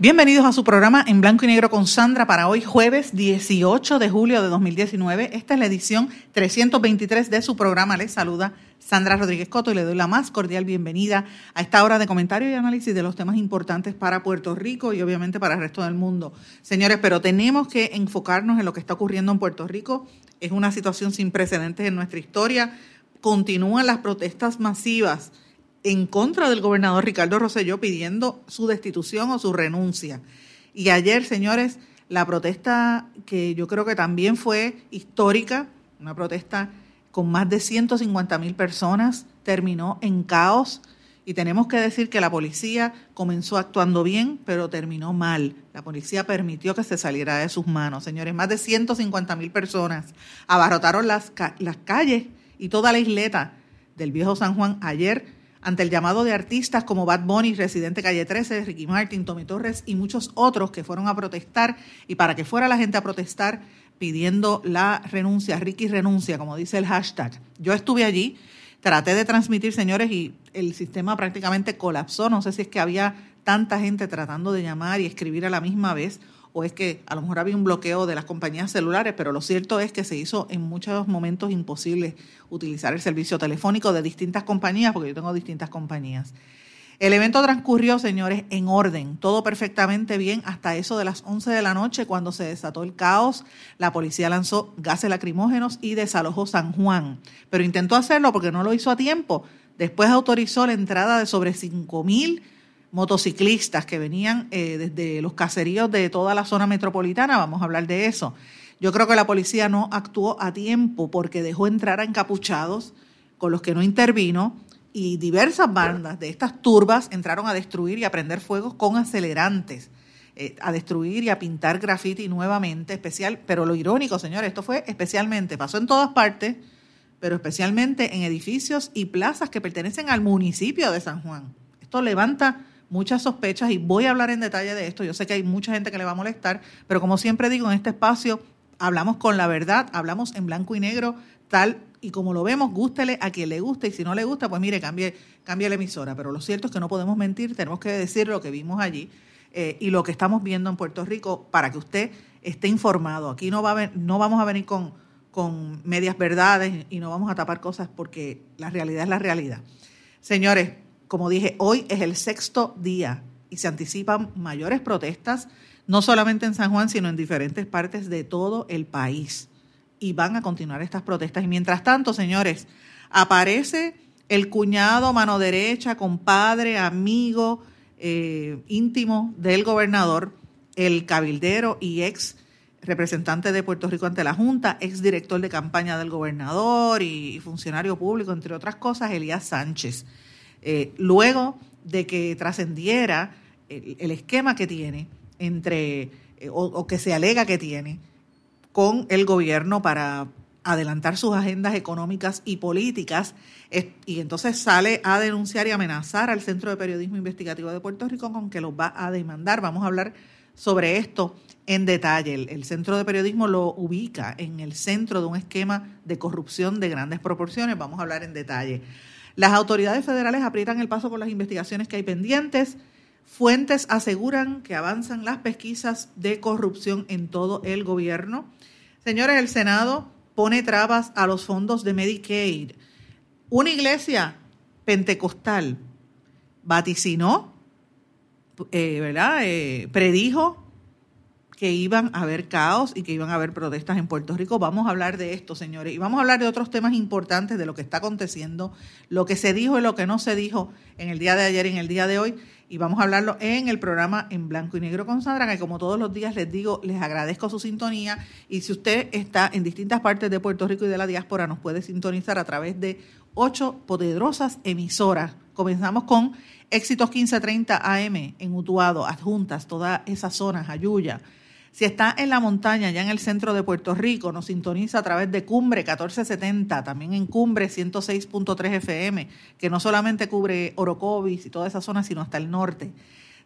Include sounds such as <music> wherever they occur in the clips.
Bienvenidos a su programa en blanco y negro con Sandra para hoy jueves 18 de julio de 2019. Esta es la edición 323 de su programa. Les saluda Sandra Rodríguez Coto y le doy la más cordial bienvenida a esta hora de comentario y análisis de los temas importantes para Puerto Rico y obviamente para el resto del mundo. Señores, pero tenemos que enfocarnos en lo que está ocurriendo en Puerto Rico. Es una situación sin precedentes en nuestra historia. Continúan las protestas masivas en contra del gobernador Ricardo Rosselló pidiendo su destitución o su renuncia. Y ayer, señores, la protesta que yo creo que también fue histórica, una protesta con más de 150 mil personas, terminó en caos. Y tenemos que decir que la policía comenzó actuando bien, pero terminó mal. La policía permitió que se saliera de sus manos. Señores, más de 150 mil personas abarrotaron las, las calles y toda la isleta del viejo San Juan ayer ante el llamado de artistas como Bad Bunny, Residente Calle 13, Ricky Martin, Tommy Torres y muchos otros que fueron a protestar y para que fuera la gente a protestar pidiendo la renuncia, Ricky renuncia, como dice el hashtag. Yo estuve allí, traté de transmitir, señores, y el sistema prácticamente colapsó. No sé si es que había tanta gente tratando de llamar y escribir a la misma vez o es que a lo mejor había un bloqueo de las compañías celulares, pero lo cierto es que se hizo en muchos momentos imposible utilizar el servicio telefónico de distintas compañías, porque yo tengo distintas compañías. El evento transcurrió, señores, en orden, todo perfectamente bien hasta eso de las 11 de la noche cuando se desató el caos. La policía lanzó gases lacrimógenos y desalojó San Juan, pero intentó hacerlo porque no lo hizo a tiempo. Después autorizó la entrada de sobre 5 mil motociclistas que venían eh, desde los caseríos de toda la zona metropolitana, vamos a hablar de eso. Yo creo que la policía no actuó a tiempo porque dejó entrar a encapuchados con los que no intervino y diversas bandas de estas turbas entraron a destruir y a prender fuegos con acelerantes, eh, a destruir y a pintar graffiti nuevamente, especial, pero lo irónico, señores, esto fue especialmente, pasó en todas partes, pero especialmente en edificios y plazas que pertenecen al municipio de San Juan. Esto levanta muchas sospechas y voy a hablar en detalle de esto. Yo sé que hay mucha gente que le va a molestar, pero como siempre digo, en este espacio hablamos con la verdad, hablamos en blanco y negro, tal y como lo vemos, gústele a quien le guste y si no le gusta, pues mire, cambie, cambie la emisora. Pero lo cierto es que no podemos mentir, tenemos que decir lo que vimos allí eh, y lo que estamos viendo en Puerto Rico para que usted esté informado. Aquí no, va a no vamos a venir con, con medias verdades y no vamos a tapar cosas porque la realidad es la realidad. Señores, como dije, hoy es el sexto día y se anticipan mayores protestas, no solamente en San Juan, sino en diferentes partes de todo el país. Y van a continuar estas protestas. Y mientras tanto, señores, aparece el cuñado, mano derecha, compadre, amigo, eh, íntimo del gobernador, el cabildero y ex representante de Puerto Rico ante la Junta, ex director de campaña del gobernador y funcionario público, entre otras cosas, Elías Sánchez. Eh, luego de que trascendiera el, esquema que tiene entre, eh, o, que se alega que tiene con el gobierno para adelantar sus agendas económicas y políticas, y entonces sale a denunciar y amenazar al Centro de Periodismo Investigativo de Puerto Rico con que los va a demandar. Vamos a hablar sobre esto en detalle. el, Centro de Periodismo lo ubica en el centro de un esquema de corrupción de grandes proporciones. Vamos a hablar en detalle. Las autoridades federales aprietan el paso con las investigaciones que hay pendientes. Fuentes aseguran que avanzan las pesquisas de corrupción en todo el gobierno. Señores, el Senado pone trabas a los fondos de Medicaid. Una iglesia pentecostal vaticinó, eh, ¿verdad? Eh, predijo que iban a haber caos y que iban a haber protestas en Puerto Rico. Vamos a hablar de esto, señores, y vamos a hablar de otros temas importantes de lo que está aconteciendo, lo que se dijo y lo que no se dijo en el día de ayer y en el día de hoy. Y vamos a hablarlo en el programa en blanco y negro con Sandra, que como todos los días les digo, les agradezco su sintonía. Y si usted está en distintas partes de Puerto Rico y de la diáspora, nos puede sintonizar a través de ocho poderosas emisoras. Comenzamos con Éxitos 1530 AM en Utuado, Adjuntas, todas esas zonas, Ayuya, si está en la montaña, ya en el centro de Puerto Rico, nos sintoniza a través de Cumbre 1470, también en Cumbre 106.3 FM, que no solamente cubre Orocovis y toda esa zona, sino hasta el norte.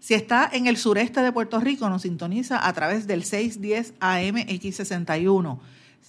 Si está en el sureste de Puerto Rico, nos sintoniza a través del 610 AM X61.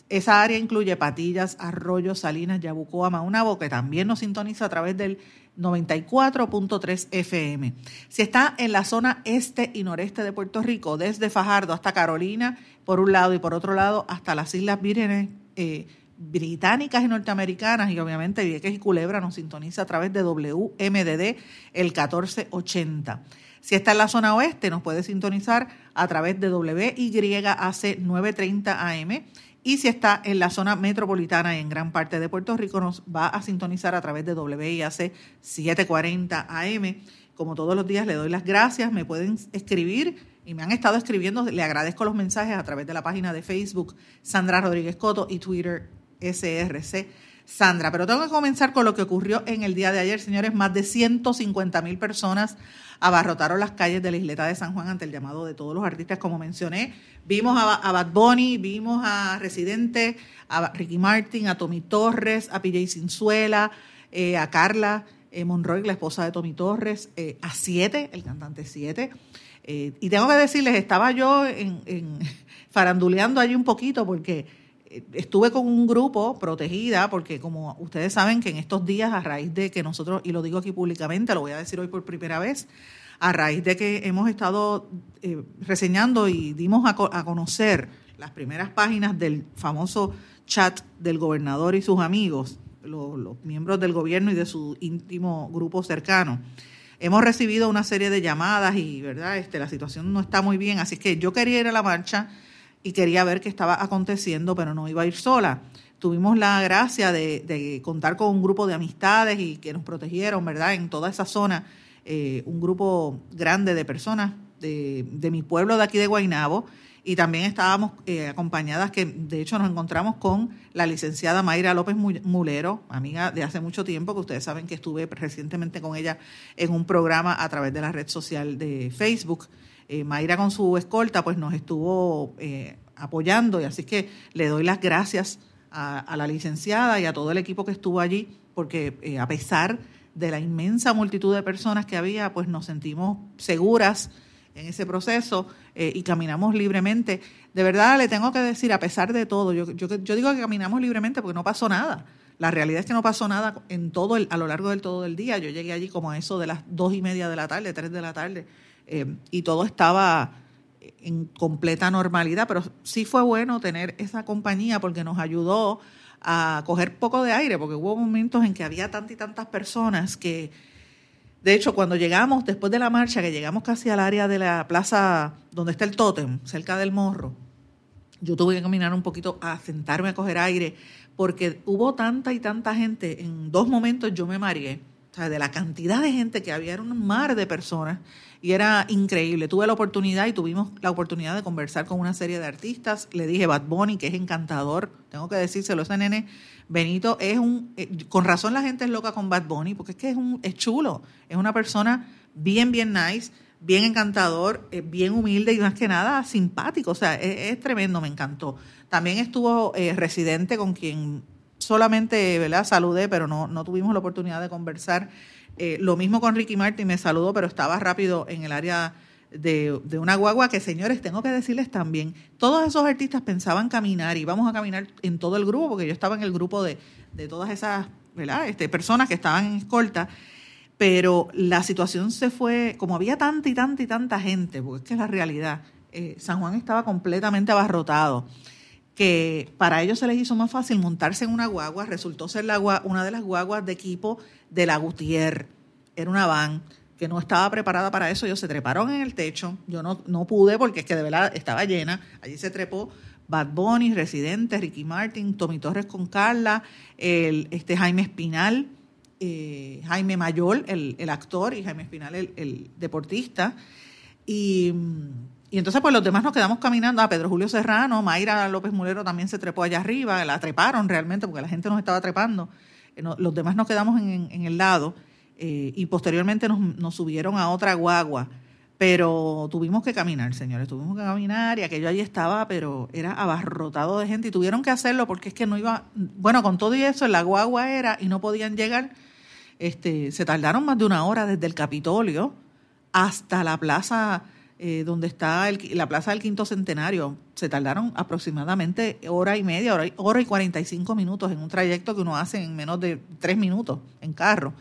Esa área incluye Patillas, Arroyo, Salinas, Yabucoa, Maunabo, que también nos sintoniza a través del 94.3 FM. Si está en la zona este y noreste de Puerto Rico, desde Fajardo hasta Carolina, por un lado, y por otro lado, hasta las Islas Vírgenes eh, británicas y norteamericanas, y obviamente Vieques y Culebra nos sintoniza a través de WMDD el 1480. Si está en la zona oeste, nos puede sintonizar a través de WYAC 930 AM y si está en la zona metropolitana y en gran parte de Puerto Rico, nos va a sintonizar a través de WIAC 740 AM. Como todos los días, le doy las gracias. Me pueden escribir y me han estado escribiendo. Le agradezco los mensajes a través de la página de Facebook Sandra Rodríguez Coto y Twitter SRC Sandra. Pero tengo que comenzar con lo que ocurrió en el día de ayer, señores. Más de 150 mil personas abarrotaron las calles de la isleta de San Juan ante el llamado de todos los artistas, como mencioné. Vimos a, Bad Bunny, vimos a Residente, a Ricky Martin, a Tommy Torres, a PJ Cinzuela, eh, a Carla eh, Monroy, la esposa de Tommy Torres, eh, a Siete, el cantante Siete. y tengo que decirles, estaba yo en, <laughs> faranduleando allí un poquito porque estuve con un grupo protegida, porque como ustedes saben que en estos días, a raíz de que nosotros, y lo digo aquí públicamente, lo voy a decir hoy por primera vez, a raíz de que hemos estado eh, reseñando y dimos a, conocer las primeras páginas del famoso chat del gobernador y sus amigos, los, miembros del gobierno y de su íntimo grupo cercano. Hemos recibido una serie de llamadas y, ¿verdad? Este, la situación no está muy bien, así que yo quería ir a la marcha y quería ver qué estaba aconteciendo, pero no iba a ir sola. Tuvimos la gracia de, contar con un grupo de amistades y que nos protegieron, ¿verdad? En toda esa zona, eh, un grupo grande de personas de, mi pueblo de aquí de Guainabo. Y también estábamos eh, acompañadas, que de hecho nos encontramos con la licenciada Mayra López Mulero, amiga de hace mucho tiempo, que ustedes saben que estuve recientemente con ella en un programa a través de la red social de Facebook. Eh, Mayra con su escolta pues nos estuvo eh, apoyando y así que le doy las gracias a, la licenciada y a todo el equipo que estuvo allí porque eh, a pesar de la inmensa multitud de personas que había pues nos sentimos seguras en ese proceso y caminamos libremente. De verdad le tengo que decir, a pesar de todo, yo, yo, yo digo que caminamos libremente porque no pasó nada. La realidad es que no pasó nada en todo el, a lo largo del todo el día. Yo llegué allí como a eso de las dos y media de la tarde, tres de la tarde, eh, y todo estaba en completa normalidad, pero sí fue bueno tener esa compañía porque nos ayudó a coger poco de aire, porque hubo momentos en que había tantas y tantas personas que, de hecho, cuando llegamos, después de la marcha, que llegamos casi al área de la plaza donde está el tótem, cerca del morro, yo tuve que caminar un poquito a sentarme a coger aire, porque hubo tanta y tanta gente, en dos momentos yo me mareé, o sea, de la cantidad de gente que había, era un mar de personas, y era increíble. Tuve la oportunidad y tuvimos la oportunidad de conversar con una serie de artistas. Le dije Bad Bunny, que es encantador, tengo que decírselo, ese nene Benito es un, eh, con razón la gente es loca con Bad Bunny, porque es que es, un, es chulo, es una persona bien, bien nice, bien encantador, eh, bien humilde y más que nada simpático, o sea, es, tremendo, me encantó. También estuvo eh, residente con quien solamente ¿verdad? saludé, pero no, no tuvimos la oportunidad de conversar eh, lo mismo con Ricky Martin, me saludó, pero estaba rápido en el área de, una guagua que, señores, tengo que decirles también, todos esos artistas pensaban caminar y vamos a caminar en todo el grupo, porque yo estaba en el grupo de, todas esas ¿verdad? Este, personas que estaban en escolta, pero la situación se fue, como había tanta y tanta y tanta gente, porque es que es la realidad, eh, San Juan estaba completamente abarrotado que para ellos se les hizo más fácil montarse en una guagua, resultó ser la, una de las guaguas de equipo de la Gutier. Era una van que no estaba preparada para eso, ellos se treparon en el techo, yo no, no pude porque es que de verdad estaba llena, allí se trepó Bad Bunny, Residente, Ricky Martin, Tommy Torres con Carla, el, este Jaime Espinal, eh, Jaime Mayor, el, el, actor, y Jaime Espinal, el, el deportista. Y, y, entonces, pues los demás nos quedamos caminando. A ah, Pedro Julio Serrano, Mayra López Mulero también se trepó allá arriba, la treparon realmente porque la gente nos estaba trepando. Los demás nos quedamos en, el lado eh, y posteriormente nos, nos subieron a otra guagua. Pero tuvimos que caminar, señores, tuvimos que caminar y aquello allí estaba, pero era abarrotado de gente y tuvieron que hacerlo porque es que no iba, bueno, con todo y eso, la guagua era y no podían llegar, este, se tardaron más de una hora desde el Capitolio hasta la plaza eh, donde está la plaza del Quinto Centenario, se tardaron aproximadamente hora y media, hora, hora y 45 minutos en un trayecto que uno hace en menos de tres minutos en carro.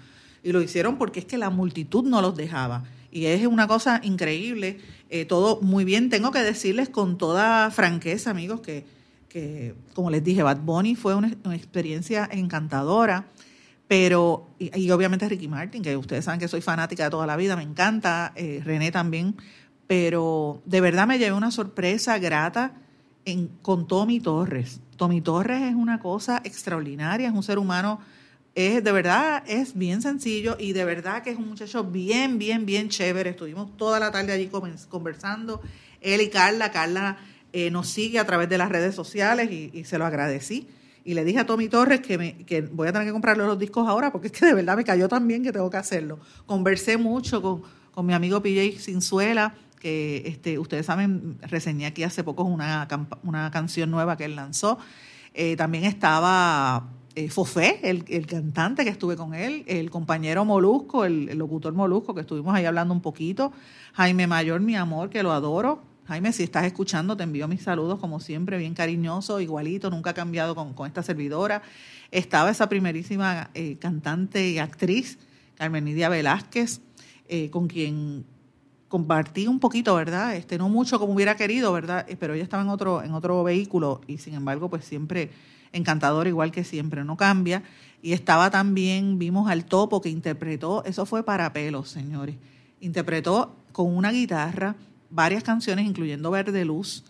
Y lo hicieron porque es que la multitud no los dejaba y es una cosa increíble, eh, todo muy bien. Tengo que decirles con toda franqueza, amigos, que, que como les dije, Bad Bunny fue una, experiencia encantadora, pero, y, obviamente Ricky Martin, que ustedes saben que soy fanática de toda la vida, me encanta, eh, René también, pero de verdad me llevé una sorpresa grata en, con Tommy Torres. Tommy Torres es una cosa extraordinaria, es un ser humano es de verdad, es bien sencillo y de verdad que es un muchacho bien, bien, bien chévere. Estuvimos toda la tarde allí conversando, él y Carla. Carla eh, nos sigue a través de las redes sociales y, se lo agradecí. Y le dije a Tommy Torres que, me, que voy a tener que comprarle los discos ahora porque es que de verdad me cayó tan bien que tengo que hacerlo. Conversé mucho con, con mi amigo PJ Cinzuela, que este, ustedes saben, reseñé aquí hace poco una, una canción nueva que él lanzó. Eh, también estaba eh, Fofé, el, el, cantante que estuve con él, el compañero Molusco, el, locutor Molusco, que estuvimos ahí hablando un poquito, Jaime Mayor, mi amor, que lo adoro. Jaime, si estás escuchando, te envío mis saludos, como siempre, bien cariñoso, igualito, nunca ha cambiado con, con esta servidora. Estaba esa primerísima eh, cantante y actriz, Carmen Nidia Velázquez, con quien compartí un poquito, ¿verdad? Este, no mucho como hubiera querido, ¿verdad? Eh, pero ella estaba en otro, en otro vehículo y sin embargo, pues siempre encantador igual que siempre, no cambia. Y estaba también, vimos al topo que interpretó, eso fue para pelos, señores, interpretó con una guitarra varias canciones, incluyendo Verde Luz,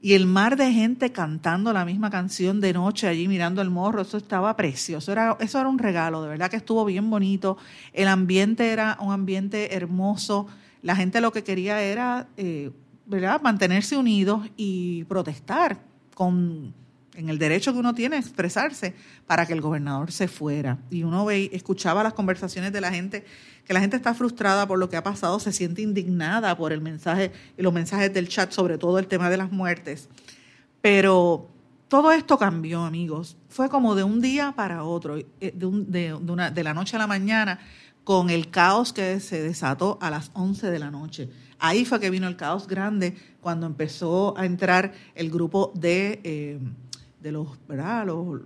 y el mar de gente cantando la misma canción de noche allí mirando el morro, eso estaba precioso, era, eso era un regalo, de verdad que estuvo bien bonito, el ambiente era un ambiente hermoso, la gente lo que quería era, eh, ¿verdad?, mantenerse unidos y protestar con en el derecho que uno tiene a expresarse para que el gobernador se fuera. Y uno ve, escuchaba las conversaciones de la gente, que la gente está frustrada por lo que ha pasado, se siente indignada por el mensaje y los mensajes del chat, sobre todo el tema de las muertes. Pero todo esto cambió, amigos. Fue como de un día para otro, eh, de, una, de la noche a la mañana, con el caos que se desató a las 11 de la noche. Ahí fue que vino el caos grande cuando empezó a entrar el grupo de... Eh, de los, ¿verdad? Los,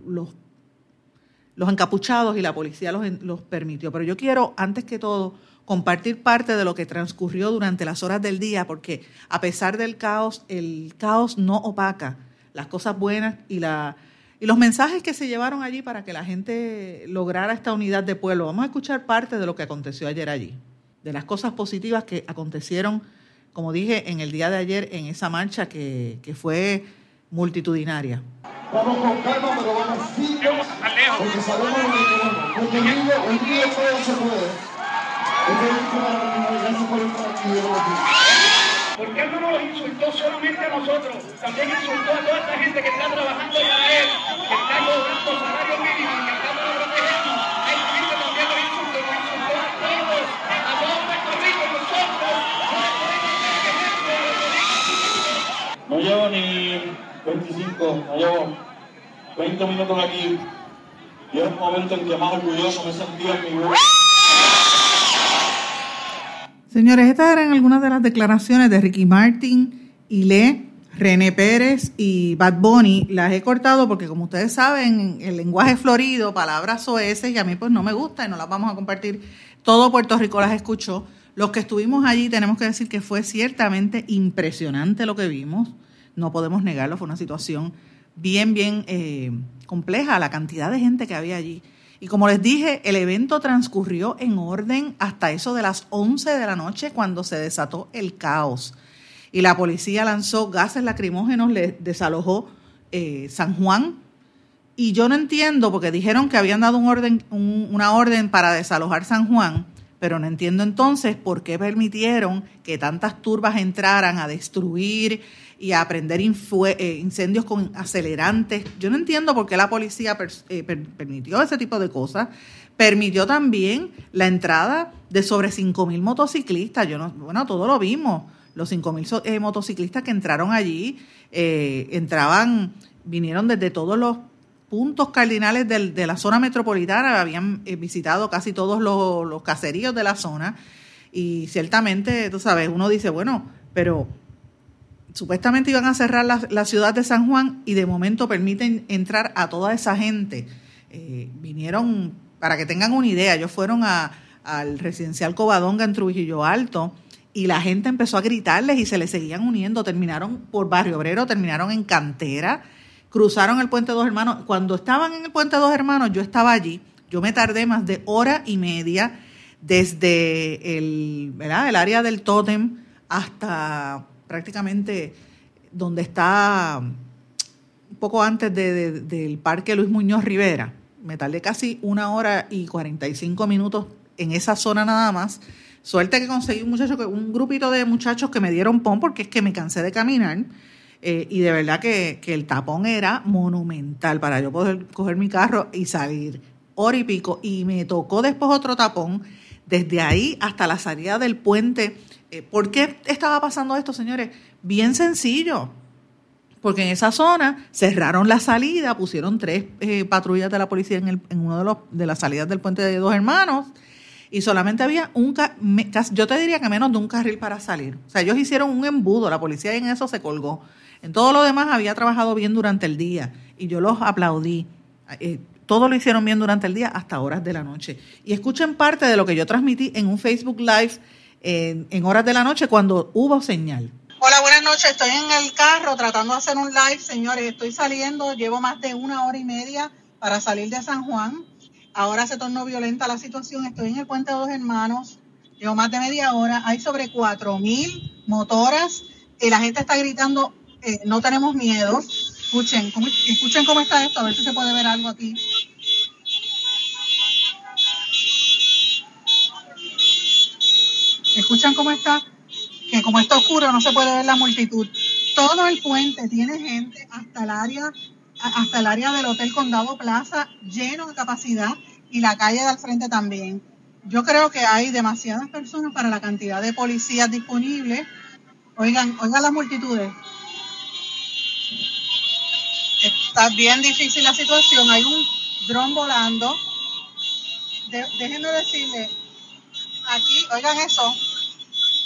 los, encapuchados y la policía los, los permitió. Pero yo quiero, antes que todo, compartir parte de lo que transcurrió durante las horas del día, porque a pesar del caos, el caos no opaca las cosas buenas y, la, y los mensajes que se llevaron allí para que la gente lograra esta unidad de pueblo. Vamos a escuchar parte de lo que aconteció ayer allí, de las cosas positivas que acontecieron, como dije, en el día de ayer en esa marcha que, que fue multitudinaria. Vamos con calma, pero vamos firme, porque sabemos lo que queremos. Porque unido, unido todo se puede. Gracias por estar aquí. Porque él no nos insultó solamente a nosotros, también insultó a toda esta gente que está trabajando para él, que está cobrando salarios mínimos, que está protegernos. Hay gente también insultó, a todos, a todo Puerto Rico, nosotros. No llevo ni 25, no llevo 20 minutos aquí y es un momento en que más orgulloso me sentí en mi vida. Señores, estas eran algunas de las declaraciones de Ricky Martin, Ile, René Pérez y Bad Bunny. Las he cortado porque, como ustedes saben, el lenguaje florido, palabras soeces, y a mí pues no me gusta y no las vamos a compartir. Todo Puerto Rico las escuchó. Los que estuvimos allí tenemos que decir que fue ciertamente impresionante lo que vimos no podemos negarlo, fue una situación bien, bien eh, compleja, la cantidad de gente que había allí. Y como les dije, el evento transcurrió en orden hasta eso de las 11 de la noche cuando se desató el caos. Y la policía lanzó gases lacrimógenos, le desalojó eh, San Juan. Y yo no entiendo, porque dijeron que habían dado una orden para desalojar San Juan, pero no entiendo entonces por qué permitieron que tantas turbas entraran a destruir y a prender eh, incendios con acelerantes. Yo no entiendo por qué la policía eh, permitió ese tipo de cosas. Permitió también la entrada de sobre 5.000 motociclistas. Yo no, bueno, todo lo vimos. Los 5.000 eh, motociclistas que entraron allí entraban, vinieron desde todos los puntos cardinales de la zona metropolitana, habían visitado casi todos los, los caseríos de la zona y ciertamente, tú sabes, uno dice, bueno, pero supuestamente iban a cerrar la, ciudad de San Juan y de momento permiten entrar a toda esa gente. Eh, vinieron, para que tengan una idea, ellos fueron al residencial Covadonga en Trujillo Alto y la gente empezó a gritarles y se les seguían uniendo. Terminaron por Barrio Obrero, terminaron en Cantera, cruzaron el Puente Dos Hermanos. Cuando estaban en el Puente Dos Hermanos, yo estaba allí. Yo me tardé más de hora y media desde el área del tótem hasta prácticamente donde está un poco antes del Parque Luis Muñoz Rivera. Me tardé casi una hora y 45 minutos en esa zona nada más. Suerte que conseguí un muchacho, un grupito de muchachos que me dieron pon porque es que me cansé de caminar. Eh, y de verdad que, que, el tapón era monumental para yo poder coger mi carro y salir hora y pico. Y me tocó después otro tapón desde ahí hasta la salida del puente ¿Por qué estaba pasando esto, señores? Bien sencillo. Porque en esa zona cerraron la salida, pusieron tres eh, patrullas de la policía en, el, en uno de, los, de las salidas del puente de dos hermanos y solamente había un, yo te diría que menos de un carril para salir. O sea, ellos hicieron un embudo, la policía en eso se colgó. En todo lo demás había trabajado bien durante el día y yo los aplaudí. Eh, todo lo hicieron bien durante el día hasta horas de la noche. Y escuchen parte de lo que yo transmití en un Facebook Live en, horas de la noche cuando hubo señal. Hola, buenas noches. Estoy en el carro tratando de hacer un live, señores. Estoy saliendo, llevo más de una hora y media para salir de San Juan. Ahora se tornó violenta la situación. Estoy en el puente de dos hermanos. Llevo más de media hora. Hay sobre cuatro mil motoras y la gente está gritando, eh, no tenemos miedo. Escuchen, escuchen cómo está esto, a ver si se puede ver algo aquí. Escuchan cómo está, que como está oscuro no se puede ver la multitud. Todo el puente tiene gente hasta el área, hasta el área del Hotel Condado Plaza lleno de capacidad y la calle de al frente también. Yo creo que hay demasiadas personas para la cantidad de policías disponibles. Oigan, oigan las multitudes. Está bien difícil la situación. Hay un dron volando. déjenme decirle, aquí, oigan eso,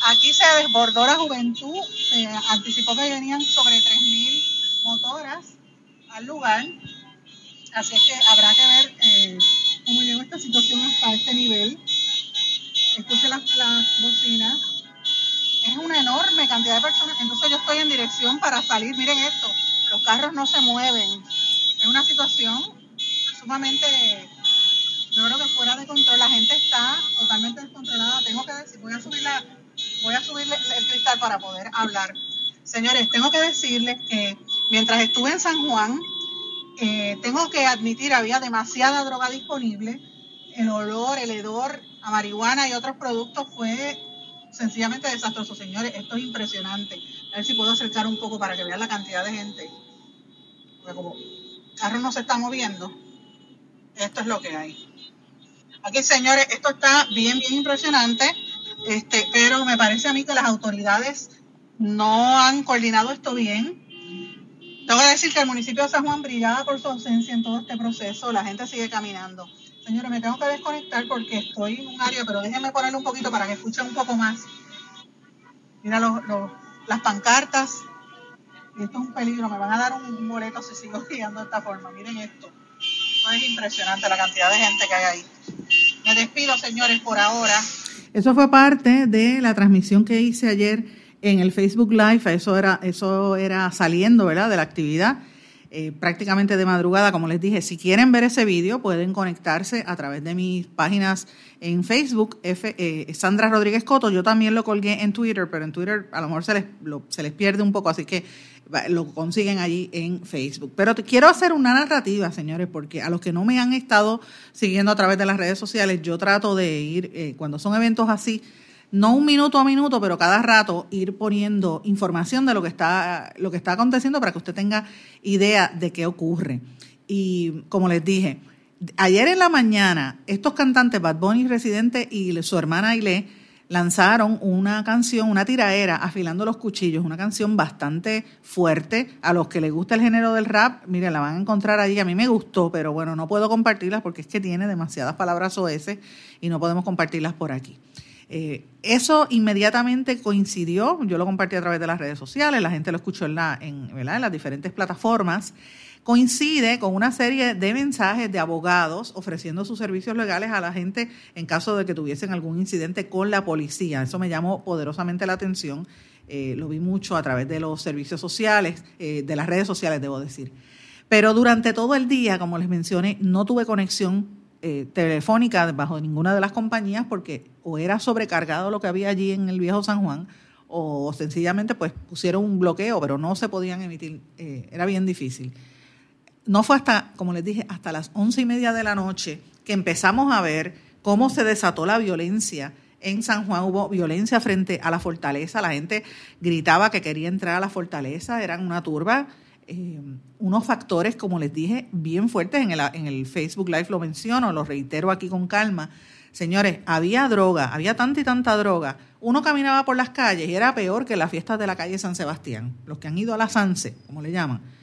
aquí se desbordó la juventud, se anticipó que venían sobre 3.000 motoras al lugar, así es que habrá que ver eh, cómo llegó esta situación hasta este nivel. Escuchen las, bocinas. Es una enorme cantidad de personas, entonces yo estoy en dirección para salir, miren esto, los carros no se mueven, es una situación sumamente yo creo que fuera de control, la gente está totalmente descontrolada. Tengo que decir, voy a subir la, voy a subir el cristal para poder hablar. Señores, tengo que decirles que mientras estuve en San Juan, eh, tengo que admitir, había demasiada droga disponible. El olor, el hedor a marihuana y otros productos fue sencillamente desastroso, señores. Esto es impresionante. A ver si puedo acercar un poco para que vean la cantidad de gente. Porque como el carro no se está moviendo, esto es lo que hay. Aquí, señores, esto está bien, bien impresionante, este, pero me parece a mí que las autoridades no han coordinado esto bien. Tengo que decir que el municipio de San Juan brillaba por su ausencia en todo este proceso, la gente sigue caminando. Señores, me tengo que desconectar porque estoy en un área, pero déjenme ponerle un poquito para que escuchen un poco más. Mira las pancartas. esto es un peligro, me van a dar un boleto si sigo <laughs> guiando de esta forma. Miren esto. Es impresionante la cantidad de gente que hay ahí. Me despido, señores, por ahora. Eso fue parte de la transmisión que hice ayer en el Facebook Live. Eso era, eso era saliendo, ¿verdad? De la actividad. eh, prácticamente de madrugada, como les dije, si quieren ver ese vídeo pueden conectarse a través de mis páginas en Facebook, F, eh, Sandra Rodríguez Coto, yo también lo colgué en Twitter, pero en Twitter a lo mejor se les, se les pierde un poco, así que lo consiguen allí en Facebook. Pero quiero hacer una narrativa, señores, porque a los que no me han estado siguiendo a través de las redes sociales, yo trato de ir, eh, cuando son eventos así, no un minuto a minuto, pero cada rato ir poniendo información de lo que está, lo que está aconteciendo para que usted tenga idea de qué ocurre. Y como les dije, ayer en la mañana, estos cantantes, Bad Bunny Residente y su hermana Aile, lanzaron una canción, una tiraera, afilando los cuchillos, una canción bastante fuerte. A los que les gusta el género del rap, miren, la van a encontrar allí. A mí me gustó, pero bueno, no puedo compartirlas porque es que tiene demasiadas palabras OS y no podemos compartirlas por aquí. Eh, eso inmediatamente coincidió, yo lo compartí a través de las redes sociales, la gente lo escuchó en, la, en las diferentes plataformas, coincide con una serie de mensajes de abogados ofreciendo sus servicios legales a la gente en caso de que tuviesen algún incidente con la policía. Eso me llamó poderosamente la atención, eh, lo vi mucho a través de los servicios sociales, eh, de las redes sociales, debo decir. Pero durante todo el día, como les mencioné, no tuve conexión eh, telefónica bajo ninguna de las compañías porque o era sobrecargado lo que había allí en el viejo San Juan o sencillamente pues pusieron un bloqueo, pero no se podían emitir, eh, era bien difícil. No fue hasta, como les dije, hasta las once y media de la noche que empezamos a ver cómo se desató la violencia. En San Juan hubo violencia frente a la fortaleza, la gente gritaba que quería entrar a la fortaleza, eran una turba eh, unos factores, como les dije, bien fuertes. En el, en el Facebook Live lo menciono, lo reitero aquí con calma. Señores, había droga, había tanta y tanta droga. Uno caminaba por las calles y era peor que las fiestas de la calle San Sebastián. Los que han ido a la Sanse, como le llaman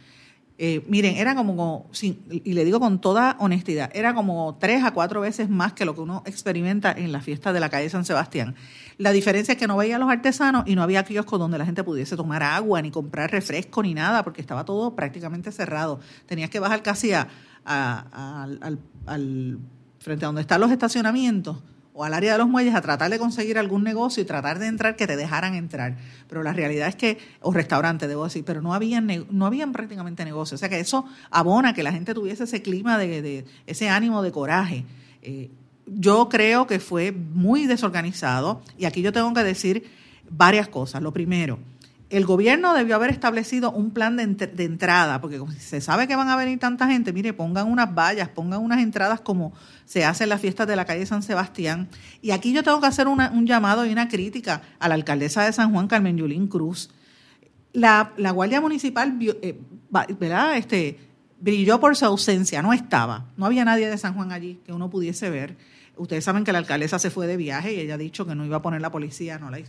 eh, miren, era como, y le digo con toda honestidad, era como tres a cuatro veces más que lo que uno experimenta en la fiesta de la calle San Sebastián. La diferencia es que no veía a los artesanos y no había kioscos donde la gente pudiese tomar agua, ni comprar refresco, ni nada, porque estaba todo prácticamente cerrado. Tenías que bajar casi a, al, al, frente a donde están los estacionamientos o al área de los muelles a tratar de conseguir algún negocio y tratar de entrar que te dejaran entrar. Pero la realidad es que, o restaurante, debo decir, pero no habían, no habían prácticamente negocios. O sea que eso abona que la gente tuviese ese clima de, ese ánimo de coraje. Eh, yo creo que fue muy desorganizado y aquí yo tengo que decir varias cosas. Lo primero, el gobierno debió haber establecido un plan de, entrada, porque como se sabe que van a venir tanta gente, mire, pongan unas vallas, pongan unas entradas como se hace en las fiestas de la calle San Sebastián. Y aquí yo tengo que hacer un llamado y una crítica a la alcaldesa de San Juan, Carmen Yulín Cruz. La, Guardia Municipal, eh, ¿verdad? Este, brilló por su ausencia, no estaba, no había nadie de San Juan allí que uno pudiese ver Ustedes saben que la alcaldesa se fue de viaje y ella ha dicho que no iba a poner la policía, no la,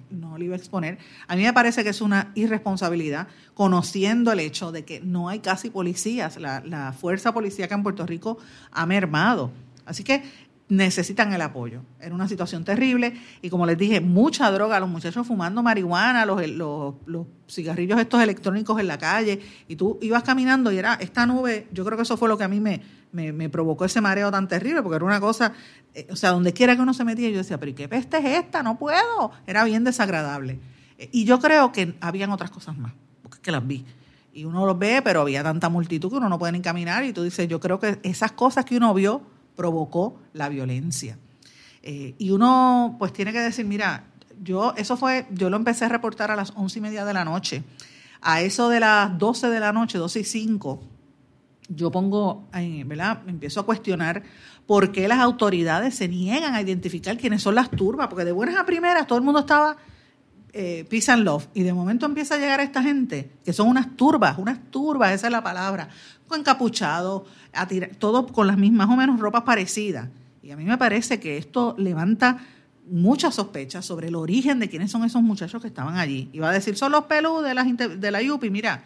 iba a exponer. A mí me parece que es una irresponsabilidad, conociendo el hecho de que no hay casi policías. La, la fuerza policíaca en Puerto Rico ha mermado. Así que necesitan el apoyo. Era una situación terrible y como les dije, mucha droga, los muchachos fumando marihuana, los, los, los, cigarrillos estos electrónicos en la calle y tú ibas caminando y era esta nube, yo creo que eso fue lo que a mí me, me, provocó ese mareo tan terrible porque era una cosa, eh, o sea, donde quiera que uno se metía yo decía, pero ¿y qué peste es esta? No puedo. Era bien desagradable. Eh, y yo creo que habían otras cosas más, porque es que las vi y uno los ve, pero había tanta multitud que uno no puede ni caminar y tú dices, yo creo que esas cosas que uno vio provocó la violencia. Eh, y uno pues tiene que decir, mira, yo, eso fue, yo lo empecé a reportar a las once y media de la noche. A eso de las doce de la noche, doce y cinco, yo pongo, ¿verdad? Empiezo a cuestionar por qué las autoridades se niegan a identificar quiénes son las turbas, porque de buenas a primeras todo el mundo estaba eh, peace and love, y de momento empieza a llegar esta gente, que son unas turbas, unas turbas, esa es la palabra, con encapuchado, a tirar, todo con las mismas o menos ropas parecidas. Y a mí me parece que esto levanta muchas sospechas sobre el origen de quiénes son esos muchachos que estaban allí. Iba a decir, son los pelus de la, de la IUPI, mira,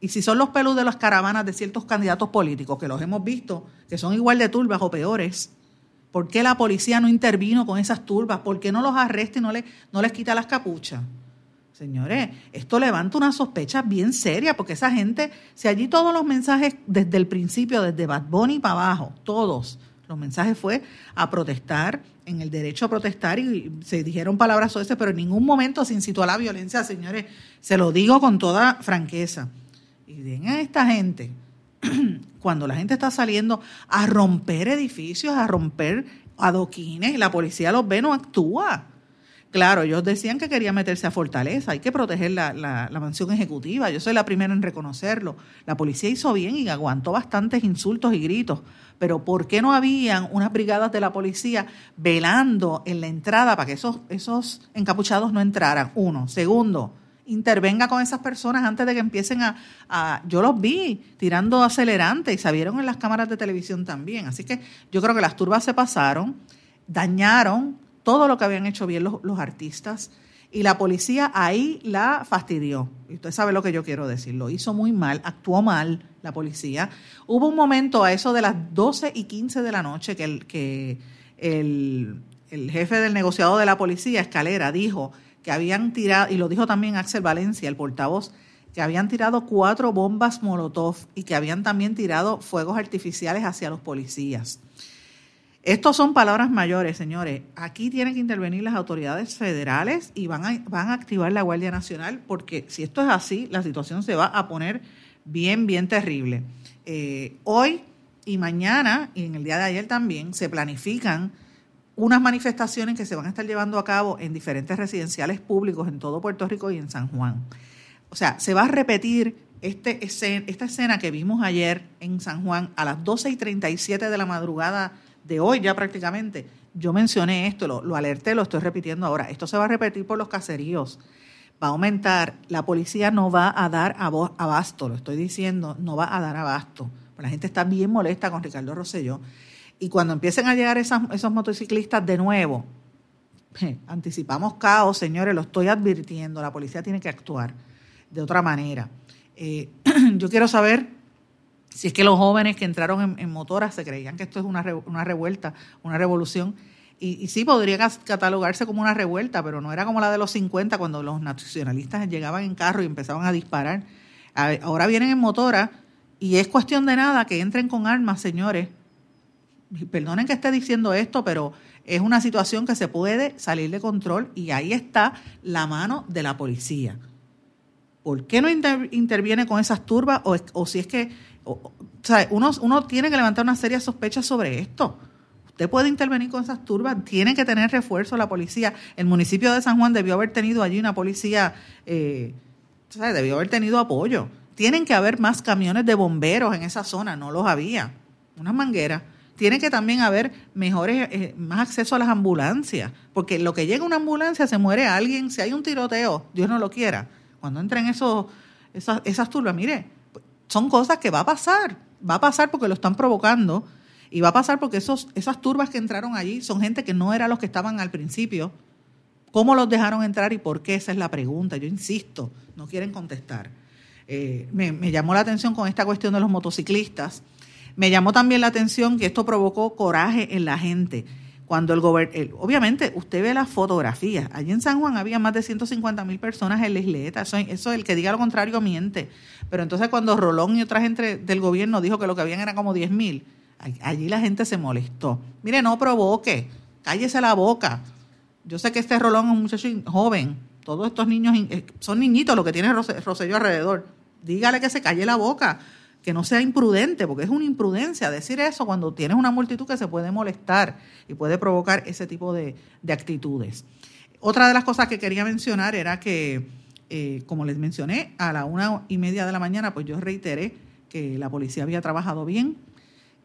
y si son los pelus de las caravanas de ciertos candidatos políticos, que los hemos visto, que son igual de turbas o peores, ¿por qué la policía no intervino con esas turbas? ¿Por qué no los arresta y no, le, no les quita las capuchas? Señores, esto levanta una sospecha bien seria, porque esa gente, si allí todos los mensajes desde el principio, desde Bad Bunny para abajo, todos, los mensajes fue a protestar, en el derecho a protestar, y se dijeron palabras ese, pero en ningún momento se incitó a la violencia, señores, se lo digo con toda franqueza. Y den a esta gente, <clears throat> cuando la gente está saliendo a romper edificios, a romper adoquines, y la policía los ve, no actúa. Claro, ellos decían que querían meterse a Fortaleza, hay que proteger la, la, mansión ejecutiva, yo soy la primera en reconocerlo. La policía hizo bien y aguantó bastantes insultos y gritos, pero ¿por qué no habían unas brigadas de la policía velando en la entrada para que esos, esos encapuchados no entraran? Uno. Segundo, intervenga con esas personas antes de que empiecen a, Yo los vi tirando acelerante y se vieron en las cámaras de televisión también. Así que yo creo que las turbas se pasaron, dañaron todo lo que habían hecho bien los, artistas y la policía ahí la fastidió. Y usted sabe lo que yo quiero decir. Lo hizo muy mal, actuó mal la policía. Hubo un momento a eso de las 12 y 15 de la noche que el, que el jefe del negociado de la policía, Escalera, dijo que habían tirado, y lo dijo también Axel Valencia, el portavoz, que habían tirado cuatro bombas Molotov y que habían también tirado fuegos artificiales hacia los policías. Estos son palabras mayores, señores. Aquí tienen que intervenir las autoridades federales y van a, van a activar la Guardia Nacional porque si esto es así, la situación se va a poner bien, bien terrible. Eh, hoy y mañana, y en el día de ayer también, se planifican unas manifestaciones que se van a estar llevando a cabo en diferentes residenciales públicos en todo Puerto Rico y en San Juan. O sea, se va a repetir este esta escena que vimos ayer en San Juan a las 12 y 37 de la madrugada de hoy ya prácticamente. Yo mencioné esto, lo, alerté, lo estoy repitiendo ahora. Esto se va a repetir por los caseríos. Va a aumentar. La policía no va a dar abasto, lo estoy diciendo, no va a dar abasto. La gente está bien molesta con Ricardo Rosselló y cuando empiecen a llegar esos motociclistas de nuevo, anticipamos caos, señores, lo estoy advirtiendo, la policía tiene que actuar de otra manera. Eh, <clears throat> yo quiero saber si es que los jóvenes que entraron en, motoras se creían que esto es una, una revuelta, una revolución. Y, y, sí podría catalogarse como una revuelta, pero no era como la de los 50 cuando los nacionalistas llegaban en carro y empezaban a disparar. Ahora vienen en motora y es cuestión de nada que entren con armas, señores, perdonen que esté diciendo esto, pero es una situación que se puede salir de control y ahí está la mano de la policía. ¿Por qué no interviene con esas turbas? O, si es que uno, tiene que levantar una seria sospecha sobre esto. Usted puede intervenir con esas turbas, tiene que tener refuerzo la policía. El municipio de San Juan debió haber tenido allí una policía, eh, debió haber tenido apoyo. Tienen que haber más camiones de bomberos en esa zona, no los había. Unas mangueras tiene que también haber mejores, eh, más acceso a las ambulancias, porque lo que llega una ambulancia se muere alguien, si hay un tiroteo, Dios no lo quiera, cuando entren esos, esas, esas turbas, mire, son cosas que va a pasar, va a pasar porque lo están provocando y va a pasar porque esos, esas turbas que entraron allí son gente que no eran los que estaban al principio. ¿Cómo los dejaron entrar y por qué? Esa es la pregunta. Yo insisto, no quieren contestar. Eh, me, me llamó la atención con esta cuestión de los motociclistas me llamó también la atención que esto provocó coraje en la gente. Cuando el gobierno, obviamente, usted ve las fotografías. Allí en San Juan había más de 150 mil personas en la isleta. Eso, eso, el que diga lo contrario miente. Pero entonces cuando Rolón y otra gente del gobierno dijo que lo que habían era como 10 mil, allí la gente se molestó. Mire, no provoque, cállese la boca. Yo sé que este Rolón es un muchacho joven. Todos estos niños eh, son niñitos lo que tiene Rosselló alrededor. Dígale que se calle la boca que no sea imprudente, porque es una imprudencia decir eso cuando tienes una multitud que se puede molestar y puede provocar ese tipo de, actitudes. Otra de las cosas que quería mencionar era que, eh, como les mencioné, a la una y media de la mañana, pues yo reiteré que la policía había trabajado bien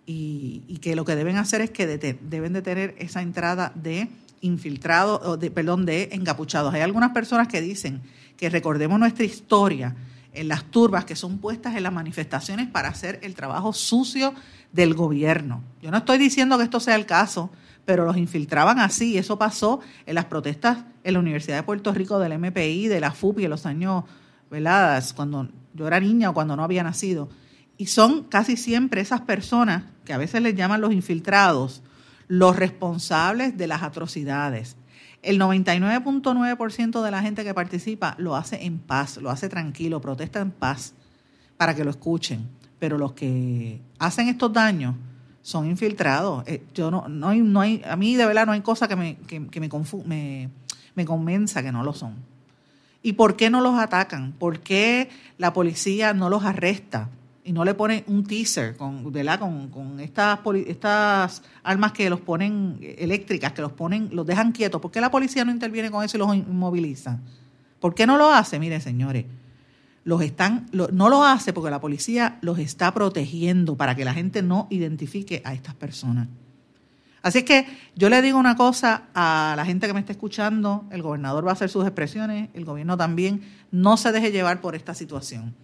y, que lo que deben hacer es que deben de tener esa entrada de infiltrados, de, perdón, de encapuchados. Hay algunas personas que dicen que recordemos nuestra historia, en las turbas que son puestas en las manifestaciones para hacer el trabajo sucio del gobierno. Yo no estoy diciendo que esto sea el caso, pero los infiltraban así. Eso pasó en las protestas en la Universidad de Puerto Rico del MPI, de la FUPI en los años, veladas Cuando yo era niña o cuando no había nacido. Y son casi siempre esas personas que a veces les llaman los infiltrados, los responsables de las atrocidades. El 99.9% de la gente que participa lo hace en paz, lo hace tranquilo, protesta en paz para que lo escuchen. Pero los que hacen estos daños son infiltrados. Eh, yo no, no hay, no hay, a mí de verdad no hay cosa que me, que, me, me, me convenza que no lo son. ¿Y por qué no los atacan? ¿Por qué la policía no los arresta? Y no le ponen un teaser con, ¿verdad? con, con estas, estas armas que los ponen eléctricas, que los ponen, los dejan quietos. ¿Por qué la policía no interviene con eso y los inmoviliza? ¿Por qué no lo hace? Miren, señores, los están, no lo hace porque la policía los está protegiendo para que la gente no identifique a estas personas. Así que yo le digo una cosa a la gente que me está escuchando, el gobernador va a hacer sus expresiones, el gobierno también, no se deje llevar por esta situación.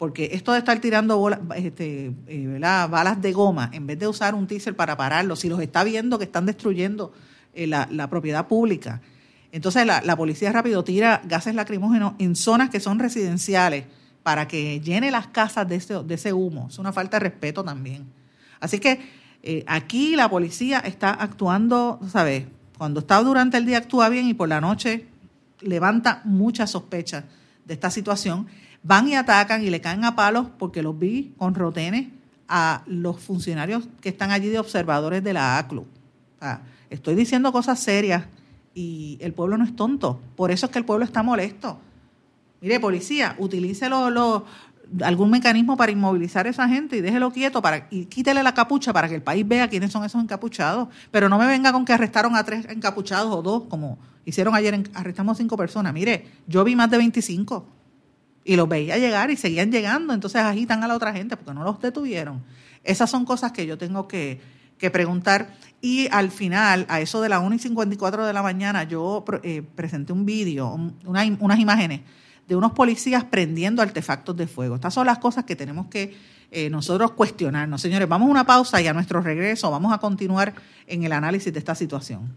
Porque esto de estar tirando este, eh, balas de goma, en vez de usar un teaser para pararlos, si los está viendo que están destruyendo eh, la, propiedad pública, entonces la, policía rápido tira gases lacrimógenos en zonas que son residenciales para que llene las casas de ese, de ese humo. Es una falta de respeto también. Así que eh, aquí la policía está actuando, ¿sabes? Cuando está durante el día actúa bien y por la noche levanta muchas sospechas de esta situación. Van y atacan y le caen a palos porque los vi con rotenes a los funcionarios que están allí de observadores de la ACLU. estoy diciendo cosas serias y el pueblo no es tonto. Por eso es que el pueblo está molesto. Mire, policía, utilice algún mecanismo para inmovilizar a esa gente y déjelo quieto para, y quítele la capucha para que el país vea quiénes son esos encapuchados. Pero no me venga con que arrestaron a tres encapuchados o dos, como hicieron ayer, arrestamos cinco personas. Mire, yo vi más de 25 y los veía llegar y seguían llegando, entonces agitan a la otra gente porque no los detuvieron. Esas son cosas que yo tengo que, que preguntar. Y al final, a eso de las 1 y 54 de la mañana, yo eh, presenté un vídeo, unas imágenes de unos policías prendiendo artefactos de fuego. Estas son las cosas que tenemos que eh, nosotros cuestionarnos. Señores, vamos a una pausa y a nuestro regreso vamos a continuar en el análisis de esta situación.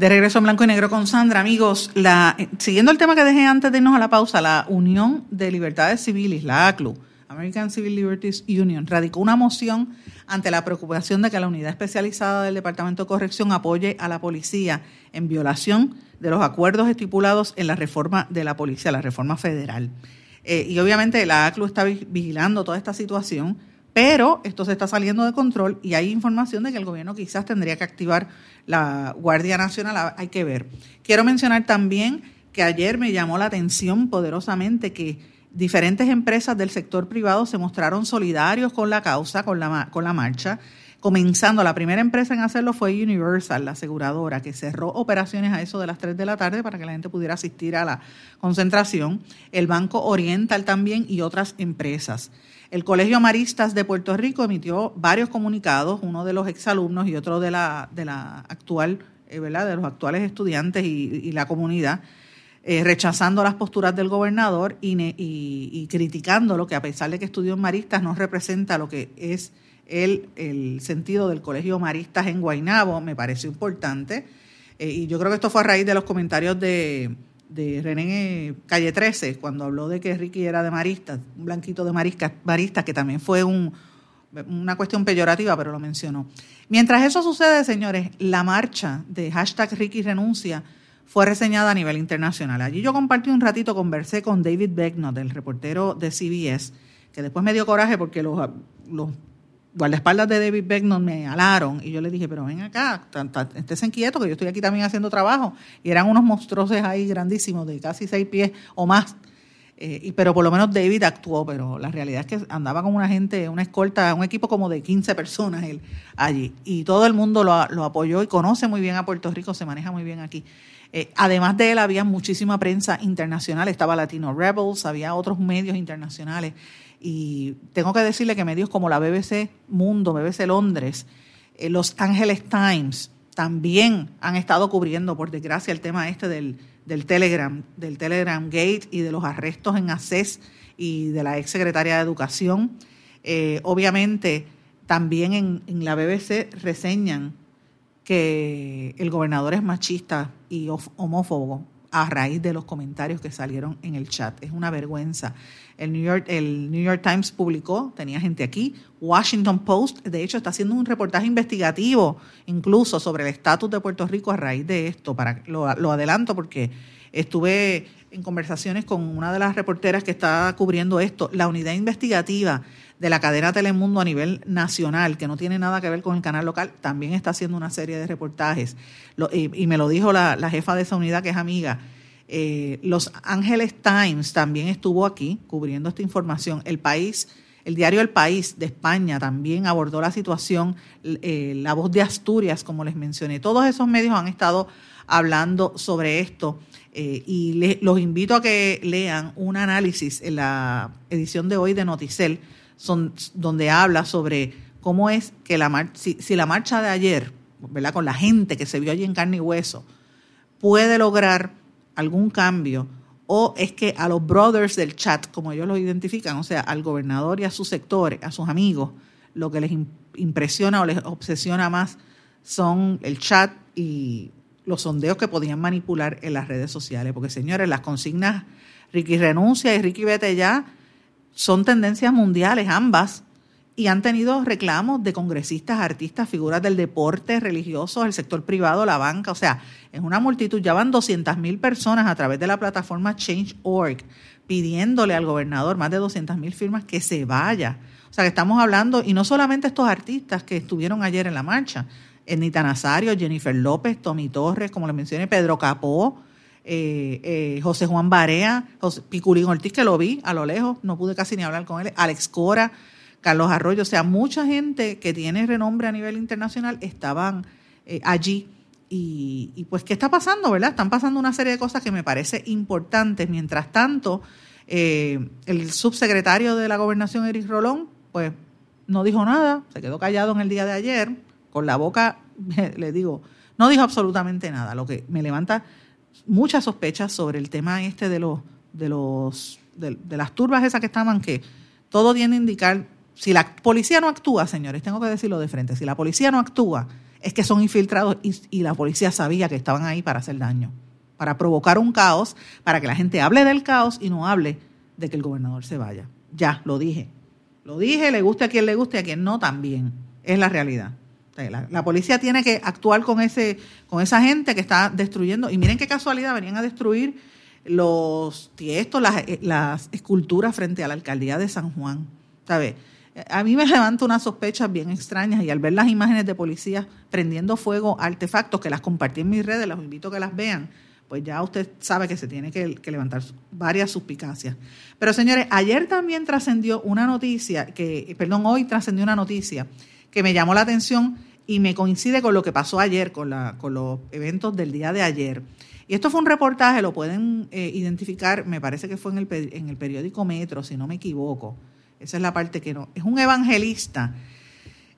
De regreso en blanco y negro con Sandra, amigos, la, eh, siguiendo el tema que dejé antes de irnos a la pausa, la Unión de Libertades Civiles, la ACLU, American Civil Liberties Union, radicó una moción ante la preocupación de que la unidad especializada del Departamento de Corrección apoye a la policía en violación de los acuerdos estipulados en la reforma de la policía, la reforma federal. Eh, y obviamente la ACLU está vigilando toda esta situación, pero esto se está saliendo de control y hay información de que el gobierno quizás tendría que activar la Guardia Nacional, hay que ver. Quiero mencionar también que ayer me llamó la atención poderosamente que diferentes empresas del sector privado se mostraron solidarios con la causa, con la, con la marcha. Comenzando, la primera empresa en hacerlo fue Universal, la aseguradora, que cerró operaciones a eso de las 3 de la tarde para que la gente pudiera asistir a la concentración. El Banco Oriental también y otras empresas. El Colegio Maristas de Puerto Rico emitió varios comunicados, uno de los exalumnos y otro de la, de la actual, eh, de los actuales estudiantes y la comunidad eh, rechazando las posturas del gobernador y, criticando lo que a pesar de que estudió en Maristas no representa lo que es el, el sentido del Colegio Maristas en Guainabo, me pareció importante. Eh, y yo creo que esto fue a raíz de los comentarios de, de René Calle 13, cuando habló de que Ricky era de Maristas, un blanquito de Maristas, Maristas que también fue un, una cuestión peyorativa, pero lo mencionó. Mientras eso sucede, señores, la marcha de hashtag Ricky renuncia fue reseñada a nivel internacional. Allí yo compartí un ratito, conversé con David Becknott, el reportero de CBS, que después me dio coraje porque los guardaespaldas de David Becknott me alaron y yo le dije, pero ven acá, estés inquieto que yo estoy aquí también haciendo trabajo. Y eran unos monstruosos ahí grandísimos, de casi seis pies o más. Eh, y, pero por lo menos David actuó, pero la realidad es que andaba con una gente, una escolta, un equipo como de 15 personas él, allí. Y todo el mundo lo, lo apoyó y conoce muy bien a Puerto Rico, se maneja muy bien aquí. Eh, además de él, había muchísima prensa internacional, estaba Latino Rebels, había otros medios internacionales. Y tengo que decirle que medios como la BBC Mundo, BBC Londres, eh, Los Angeles Times, también han estado cubriendo, por desgracia, el tema este del, Telegram, del Telegram Gate y de los arrestos en ACES y de la ex secretaria de Educación. Eh, obviamente, también en, en la BBC reseñan que el gobernador es machista y homófobo. a raíz de los comentarios que salieron en el chat. Es una vergüenza. El New York, el New York Times publicó, tenía gente aquí, Washington Post, de hecho, está haciendo un reportaje investigativo incluso sobre el estatus de Puerto Rico a raíz de esto. Para, lo, lo adelanto porque estuve en conversaciones con una de las reporteras que está cubriendo esto, la unidad investigativa de la cadena Telemundo a nivel nacional, que no tiene nada que ver con el canal local, también está haciendo una serie de reportajes. y, me lo dijo la, jefa de esa unidad, que es amiga. Eh, Los Ángeles Times también estuvo aquí cubriendo esta información. El país, el diario El País de España también abordó la situación. Eh, la voz de Asturias, como les mencioné. Todos esos medios han estado hablando sobre esto. Eh, y los invito a que lean un análisis en la edición de hoy de Noticel son, donde habla sobre cómo es que la si, si la marcha de ayer, ¿verdad? con la gente que se vio allí en carne y hueso, puede lograr algún cambio o es que a los brothers del chat, como ellos lo identifican, o sea, al gobernador y a sus sectores, a sus amigos, lo que les impresiona o les obsesiona más son el chat y los sondeos que podían manipular en las redes sociales. Porque, señores, las consignas Ricky renuncia y Ricky vete ya son tendencias mundiales ambas y han tenido reclamos de congresistas, artistas, figuras del deporte, religiosos, el sector privado, la banca, o sea, es una multitud, ya van 200 mil personas a través de la plataforma Change.org pidiéndole al gobernador más de 200 mil firmas que se vaya. O sea, que estamos hablando, y no solamente estos artistas que estuvieron ayer en la marcha, Enita Nazario, Jennifer López, Tommy Torres, como le mencioné, Pedro Capó, eh, eh, José Juan Barea, José Piculín Ortiz, que lo vi a lo lejos, no pude casi ni hablar con él, Alex Cora, Carlos Arroyo, o sea, mucha gente que tiene renombre a nivel internacional estaban eh, allí. Y, pues, ¿qué está pasando, verdad? Están pasando una serie de cosas que me parece importantes. Mientras tanto, el subsecretario de la gobernación, Eric Rolón, pues no dijo nada, se quedó callado en el día de ayer, con la boca, <laughs> le digo, no dijo absolutamente nada, lo que me levanta muchas sospechas sobre el tema este de los de los de, las turbas esas que estaban que todo tiene a indicar si la policía no actúa, señores, tengo que decirlo de frente, si la policía no actúa es que son infiltrados y, la policía sabía que estaban ahí para hacer daño, para provocar un caos, para que la gente hable del caos y no hable de que el gobernador se vaya. Ya, lo dije. Lo dije, le guste a quien le guste, a quien no también. Es la realidad. La, policía tiene que actuar con ese, con esa gente que está destruyendo. Y miren qué casualidad, venían a destruir los tiestos, las, eh, las esculturas frente a la alcaldía de San Juan. ¿Sabe? A mí me <laughs> levanta unas sospechas bien extrañas y al ver las imágenes de policías prendiendo fuego artefactos que las compartí en mis redes, los invito a que las vean, pues ya usted sabe que se tiene que, levantar varias suspicacias. Pero señores, ayer también trascendió una noticia, que, perdón, hoy trascendió una noticia que me llamó la atención y me coincide con lo que pasó ayer, con, la, con los eventos del día de ayer. Y esto fue un reportaje, lo pueden eh, identificar, me parece que fue en el periódico Metro, si no me equivoco. Esa es la parte que no. Es un evangelista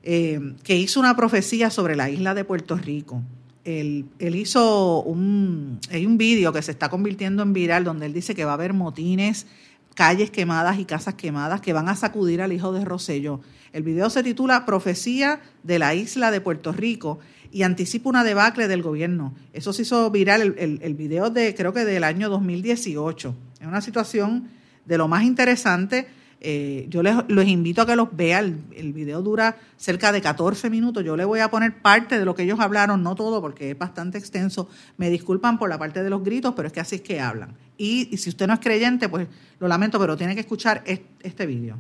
eh, que hizo una profecía sobre la isla de Puerto Rico. Él, él, hizo un, hay un vídeo que se está convirtiendo en viral donde él dice que va a haber motines, calles quemadas y casas quemadas que van a sacudir al hijo de Rosello. El video se titula Profecía de la isla de Puerto Rico y anticipa una debacle del gobierno. Eso se hizo viral el, el, video de, creo que del año 2018. Es una situación de lo más interesante. Eh, yo les, invito a que los vean. El, video dura cerca de 14 minutos. Yo le voy a poner parte de lo que ellos hablaron, no todo porque es bastante extenso. Me disculpan por la parte de los gritos, pero es que así es que hablan. Y, si usted no es creyente, pues lo lamento, pero tiene que escuchar este, este video.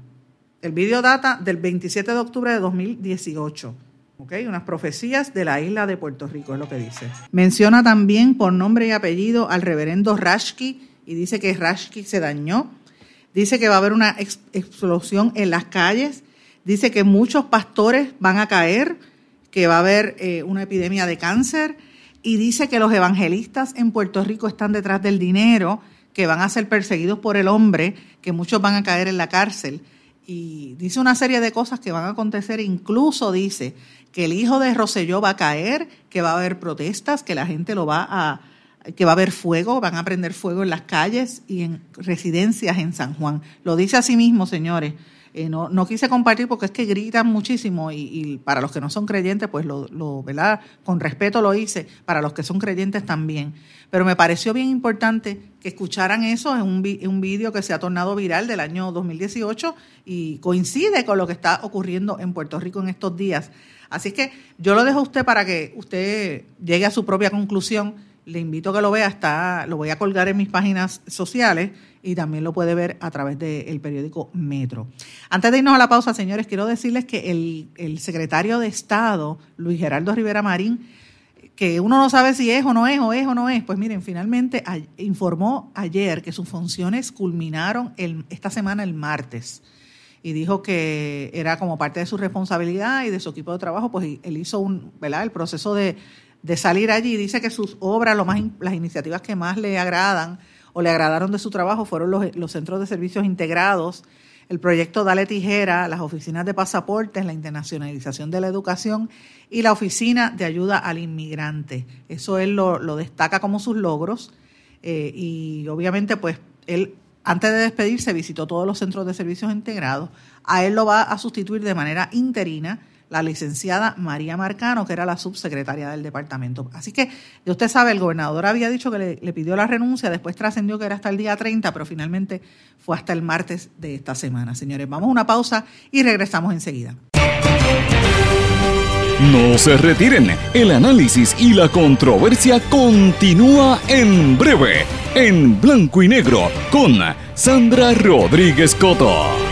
El video data del 27 de octubre de 2018. ¿okay? Unas profecías de la isla de Puerto Rico, es lo que dice. Menciona también por nombre y apellido al reverendo Rashki y dice que Rashki se dañó. Dice que va a haber una explosión en las calles. Dice que muchos pastores van a caer, que va a haber eh, una epidemia de cáncer. Y dice que los evangelistas en Puerto Rico están detrás del dinero, que van a ser perseguidos por el hombre, que muchos van a caer en la cárcel y dice una serie de cosas que van a acontecer, incluso dice que el hijo de Roselló va a caer, que va a haber protestas, que la gente lo va a, que va a haber fuego, van a prender fuego en las calles y en residencias en San Juan. Lo dice así mismo, señores. Eh, no, no quise compartir porque es que gritan muchísimo y, para los que no son creyentes, pues lo, lo, ¿verdad? Con respeto lo hice, para los que son creyentes también. Pero me pareció bien importante que escucharan eso, es un, un vídeo que se ha tornado viral del año 2018 y coincide con lo que está ocurriendo en Puerto Rico en estos días. Así que yo lo dejo a usted para que usted llegue a su propia conclusión. Le invito a que lo vea, está, lo voy a colgar en mis páginas sociales y también lo puede ver a través del periódico Metro. Antes de irnos a la pausa, señores, quiero decirles que el, el secretario de Estado, Luis Geraldo Rivera Marín, que uno no sabe si es o no es, o es o no es, pues miren, finalmente informó ayer que sus funciones culminaron esta semana el martes y dijo que era como parte de su responsabilidad y de su equipo de trabajo, pues él hizo un, ¿verdad? el proceso de, salir allí. Dice que sus obras, lo más, las iniciativas que más le agradan o le agradaron de su trabajo fueron los, los centros de servicios integrados, el proyecto Dale Tijera, las oficinas de pasaportes, la internacionalización de la educación y la oficina de ayuda al inmigrante. Eso él lo, lo destaca como sus logros eh, y obviamente pues él antes de despedirse visitó todos los centros de servicios integrados. A él lo va a sustituir de manera interina la licenciada María Marcano, que era la subsecretaria del departamento. Así que, usted sabe, el gobernador había dicho que le, pidió la renuncia, después trascendió que era hasta el día 30, pero finalmente fue hasta el martes de esta semana. Señores, vamos a una pausa y regresamos enseguida. No se retiren, el análisis y la controversia continúa en breve, en blanco y negro, con Sandra Rodríguez Coto.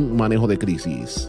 manejo de crisis.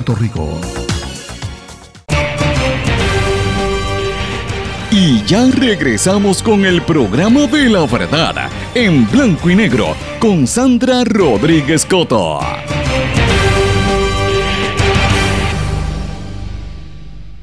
Rico. Y ya regresamos con el programa de la verdad en blanco y negro con Sandra Rodríguez Coto.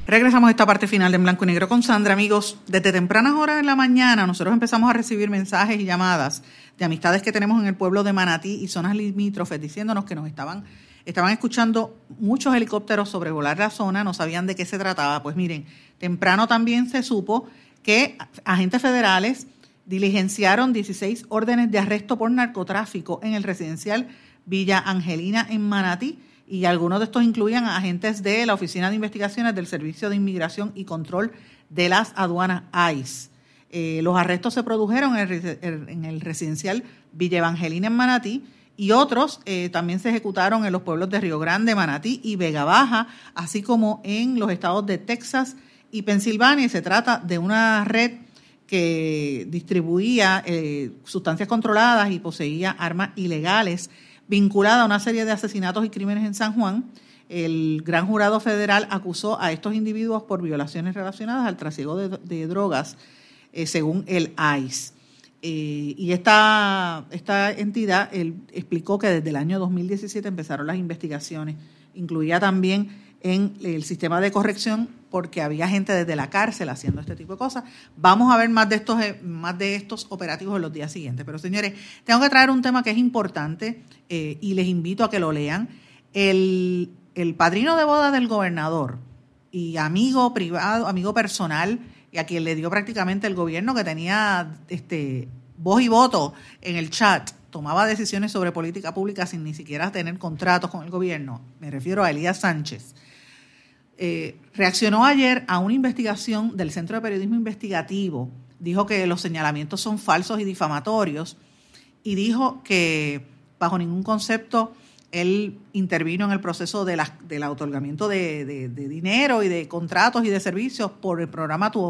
Regresamos a esta parte final de En Blanco y Negro con Sandra. Amigos, desde tempranas horas de la mañana nosotros empezamos a recibir mensajes y llamadas de amistades que tenemos en el pueblo de Manatí y zonas limítrofes diciéndonos que nos estaban, estaban escuchando muchos helicópteros sobrevolar la zona, no sabían de qué se trataba. Pues miren, temprano también se supo que agentes federales diligenciaron 16 órdenes de arresto por narcotráfico en el residencial Villa Angelina en Manatí y algunos de estos incluían a agentes de la Oficina de Investigaciones del Servicio de Inmigración y Control de las Aduanas ICE. Eh, los arrestos se produjeron en el, en el, residencial Villa Evangelina en Manatí y otros eh, también se ejecutaron en los pueblos de Río Grande, Manatí y Vega Baja, así como en los estados de Texas y Pensilvania. Se trata de una red que distribuía eh, sustancias controladas y poseía armas ilegales vinculada a una serie de asesinatos y crímenes en San Juan. El gran jurado federal acusó a estos individuos por violaciones relacionadas al trasiego de, drogas, eh, según el ICE. Eh, y esta, esta entidad explicó que desde el año 2017 empezaron las investigaciones. Incluía también en el sistema de corrección porque había gente desde la cárcel haciendo este tipo de cosas. Vamos a ver más de estos, eh, más de estos operativos en los días siguientes. Pero señores, tengo que traer un tema que es importante eh, y les invito a que lo lean. El, el padrino de boda del gobernador y amigo privado, amigo personal, y a quien le dio prácticamente el gobierno que tenía este voz y voto en el chat, tomaba decisiones sobre política pública sin ni siquiera tener contratos con el gobierno. Me refiero a Elías Sánchez eh, reaccionó ayer a una investigación del Centro de Periodismo Investigativo. Dijo que los señalamientos son falsos y difamatorios y dijo que bajo ningún concepto él intervino en el proceso de del otorgamiento de, dinero y de contratos y de servicios por el programa Tu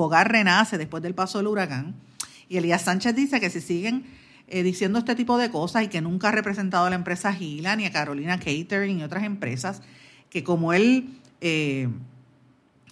Hogar, Renace después del paso del huracán. Y Elías Sánchez dice que si siguen eh, diciendo este tipo de cosas y que nunca ha representado a la empresa Gila ni a Carolina Catering y otras empresas, que como él eh,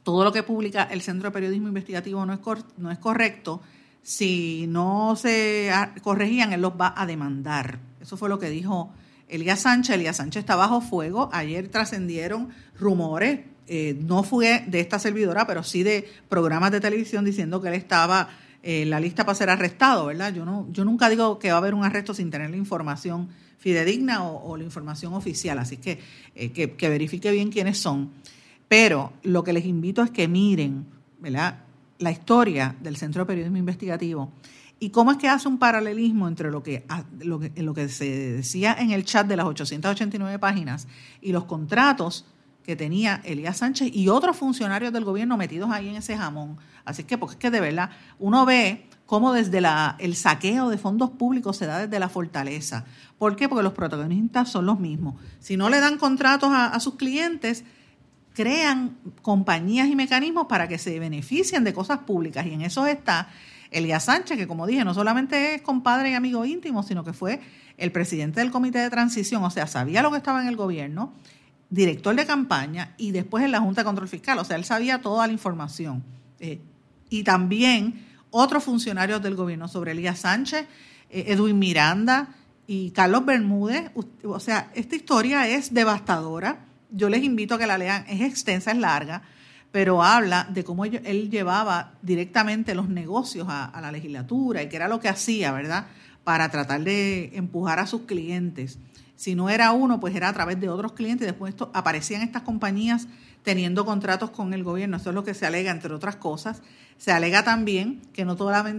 todo lo que publica el Centro de Periodismo Investigativo no es, no es correcto, si no se corregían, él los va a demandar. Eso fue lo que dijo Elías Sánchez. Elías Sánchez está bajo fuego. Ayer trascendieron rumores, eh, no fue de esta servidora, pero sí de programas de televisión diciendo que él estaba en la lista para ser arrestado, ¿verdad? Yo, no, yo nunca digo que va a haber un arresto sin tener la información fidedigna o, la información oficial, así que, eh, que, que verifique bien quiénes son. Pero lo que les invito es que miren ¿verdad? la historia del Centro de Periodismo Investigativo y cómo es que hace un paralelismo entre lo que, lo que, lo que se decía en el chat de las 889 páginas y los contratos que tenía Elías Sánchez y otros funcionarios del gobierno metidos ahí en ese jamón. Así que, porque es que de verdad uno ve cómo desde el saqueo de fondos públicos se da desde la fortaleza. ¿Por qué? Porque los protagonistas son los mismos. Si no le dan contratos a sus clientes, crean compañías y mecanismos para que se beneficien de cosas públicas. Y en eso está Elías Sánchez, que como dije, no solamente es compadre y amigo íntimo, sino que fue el presidente del comité de transición, o sea, sabía lo que estaba en el gobierno, director de campaña y después en la Junta de Control Fiscal, o sea, él sabía toda la información. Eh, y también otros funcionarios del gobierno sobre Elías Sánchez, eh, Edwin Miranda y Carlos Bermúdez. O sea, esta historia es devastadora yo les invito a que la lean, es extensa, es larga, pero habla de cómo él llevaba directamente los negocios a, la legislatura y que era lo que hacía, ¿verdad? Para tratar de empujar a sus clientes. Si no era uno, pues era a través de otros clientes. Después esto, aparecían estas compañías teniendo contratos con el gobierno. Eso es lo que se alega, entre otras cosas. Se alega también que no,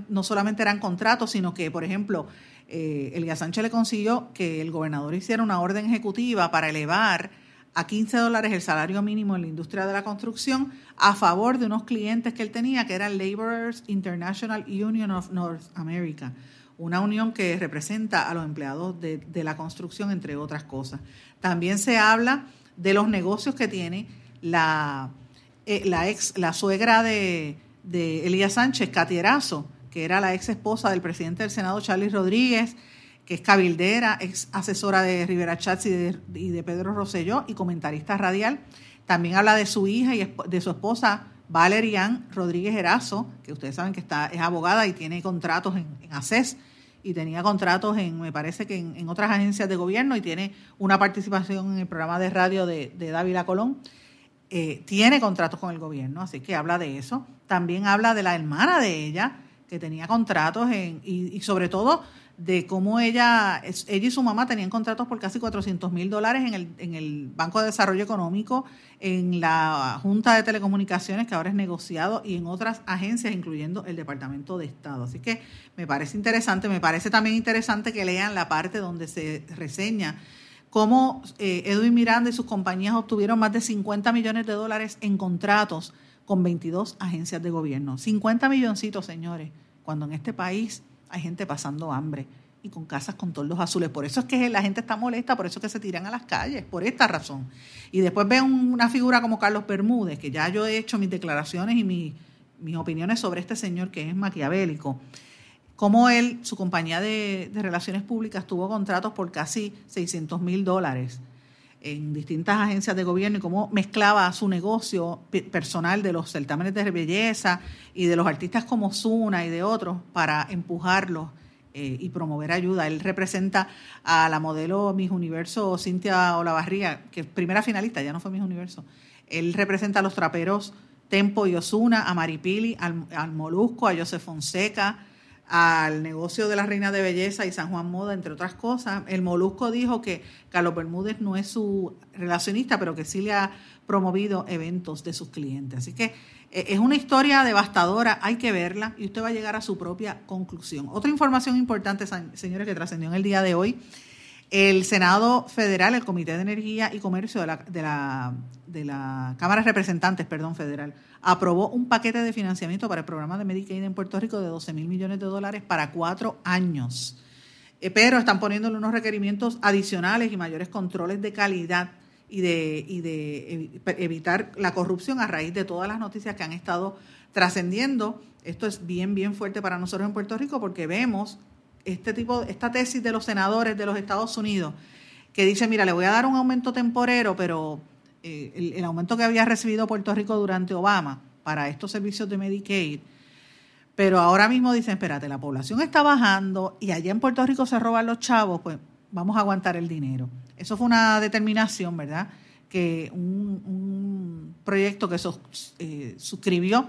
no solamente eran contratos, sino que, por ejemplo, eh, Elías Sánchez le consiguió que el gobernador hiciera una orden ejecutiva para elevar a 15 dólares el salario mínimo en la industria de la construcción a favor de unos clientes que él tenía, que era Laborers International Union of North America, una unión que representa a los empleados de, la construcción, entre otras cosas. También se habla de los negocios que tiene la, eh, la, ex, la suegra de, de Elías Sánchez, Catierazo, que era la ex esposa del presidente del Senado, Charlie Rodríguez, es cabildera, ex asesora de Rivera Chats y de, Pedro Rosselló y comentarista radial. También habla de su hija y de su esposa, Valerian Rodríguez Erazo, que ustedes saben que está, es abogada y tiene contratos en, ACES y tenía contratos en, me parece que en, otras agencias de gobierno y tiene una participación en el programa de radio de, de Dávila Colón. Eh, tiene contratos con el gobierno, así que habla de eso. También habla de la hermana de ella, que tenía contratos en, y sobre todo de cómo ella, ella y su mamá tenían contratos por casi 400 mil dólares en el, en el Banco de Desarrollo Económico, en la Junta de Telecomunicaciones, que ahora es negociado, y en otras agencias, incluyendo el Departamento de Estado. Así que me parece interesante, me parece también interesante que lean la parte donde se reseña cómo eh, Edwin Miranda y sus compañías obtuvieron más de 50 millones de dólares en contratos con 22 agencias de gobierno. 50 milloncitos, señores, cuando en este país hay gente pasando hambre y con casas con toldos azules. Por eso es que la gente está molesta, por eso es que se tiran a las calles, por esta razón. Y después ven una figura como Carlos Bermúdez, que ya yo he hecho mis declaraciones y mis opiniones sobre este señor que es maquiavélico. Como él, su compañía de, de relaciones públicas, tuvo contratos por casi 600 mil dólares en distintas agencias de gobierno y cómo mezclaba su negocio personal de los certámenes de belleza y de los artistas como Zuna y de otros para empujarlos eh, y promover ayuda. Él representa a la modelo Miss Universo Cintia Olavarría, que es primera finalista, ya no fue Miss Universo. Él representa a los traperos Tempo y Osuna, a Maripili, al, al Molusco, a Joseph Fonseca, al negocio de la Reina de Belleza y San Juan Moda, entre otras cosas. El Molusco dijo que Carlos Bermúdez no es su relacionista, pero que sí le ha promovido eventos de sus clientes. Así que eh, es una historia devastadora, hay que verla y usted va a llegar a su propia conclusión. Otra información importante, señores, que trascendió en el día de hoy. El Senado Federal, el Comité de Energía y Comercio de la, de la, Cámara de Representantes, perdón, federal, aprobó un paquete de financiamiento para el programa de Medicaid en Puerto Rico de 12 mil millones de dólares para cuatro años. Eh, pero están poniéndole unos requerimientos adicionales y mayores controles de calidad y de, y de evitar la corrupción a raíz de todas las noticias que han estado trascendiendo. Esto es bien, bien fuerte para nosotros en Puerto Rico porque vemos este tipo, esta tesis de los senadores de los Estados Unidos que dice, mira, le voy a dar un aumento temporero, pero eh, el, aumento que había recibido Puerto Rico durante Obama para estos servicios de Medicaid, pero ahora mismo dicen, espérate, la población está bajando y allá en Puerto Rico se roban los chavos, pues vamos a aguantar el dinero. Eso fue una determinación, ¿verdad? Que un, proyecto que eh, suscribió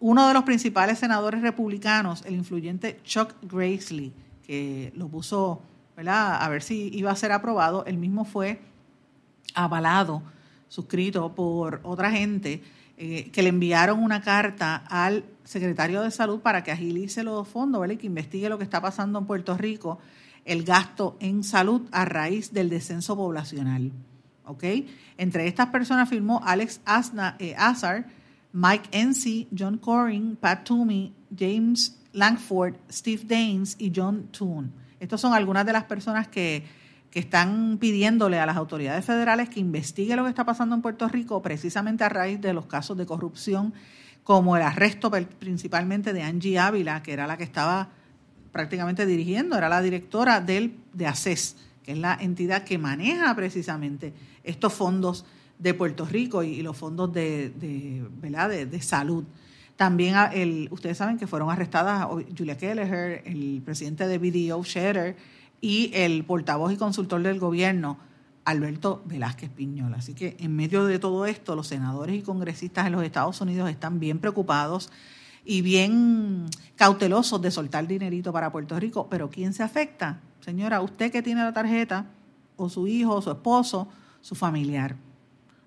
uno de los principales senadores republicanos, el influyente Chuck Grassley, que lo puso, ¿verdad? A ver si iba a ser aprobado, él mismo fue avalado suscrito por otra gente, eh, que le enviaron una carta al secretario de Salud para que agilice los fondos, ¿vale? que investigue lo que está pasando en Puerto Rico, el gasto en salud a raíz del descenso poblacional. Entre estas personas firmó Alex Asna, eh, Azar, Mike Ency, John Coring, Pat Toomey, James Langford, Steve Daines y John Toon. Estas son algunas de las personas que que están pidiéndole a las autoridades federales que investigue lo que está pasando en Puerto Rico precisamente a raíz de los casos de corrupción, como el arresto principalmente de Angie Ávila, que era la que estaba prácticamente dirigiendo, era la directora del, de ACES, que es la entidad que maneja precisamente estos fondos de Puerto Rico y, los fondos de, de, de, salud. También ustedes saben que fueron arrestadas Julia Kelleher, el presidente de BDO Scherer, y el portavoz y consultor del gobierno, Alberto Velázquez Piñola. Así que en medio de todo esto, los senadores y congresistas en los Estados Unidos están bien preocupados y bien cautelosos de soltar dinerito para Puerto Rico. Pero ¿quién se afecta? Señora, usted que tiene la tarjeta, o su hijo, o su esposo, su familiar.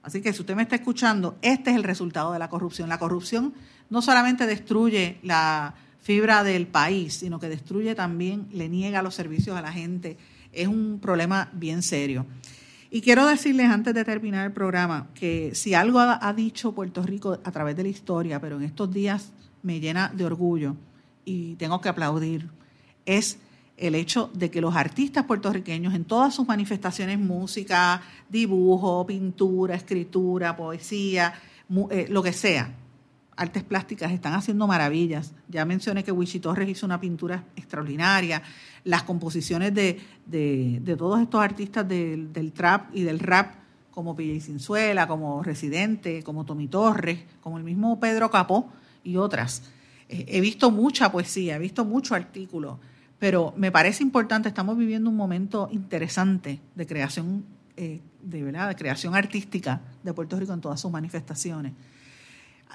Así que si usted me está escuchando, este es el resultado de la corrupción. La corrupción no solamente destruye la fibra del país, sino que destruye también, le niega los servicios a la gente. Es un problema bien serio. Y quiero decirles antes de terminar el programa que si algo ha, dicho Puerto Rico a través de la historia, pero en estos días me llena de orgullo y tengo que aplaudir, es el hecho de que los artistas puertorriqueños en todas sus manifestaciones, música, dibujo, pintura, escritura, poesía, eh, lo que sea, artes plásticas están haciendo maravillas. Ya mencioné que Wichi Torres hizo una pintura extraordinaria. Las composiciones de, todos estos artistas del, trap y del rap, como PJ Cinzuela, como Residente, como Tommy Torres, como el mismo Pedro Capó y otras. Eh, he visto mucha poesía, he visto mucho artículo, pero me parece importante, estamos viviendo un momento interesante de creación, eh, de, ¿verdad? de creación artística de Puerto Rico en todas sus manifestaciones.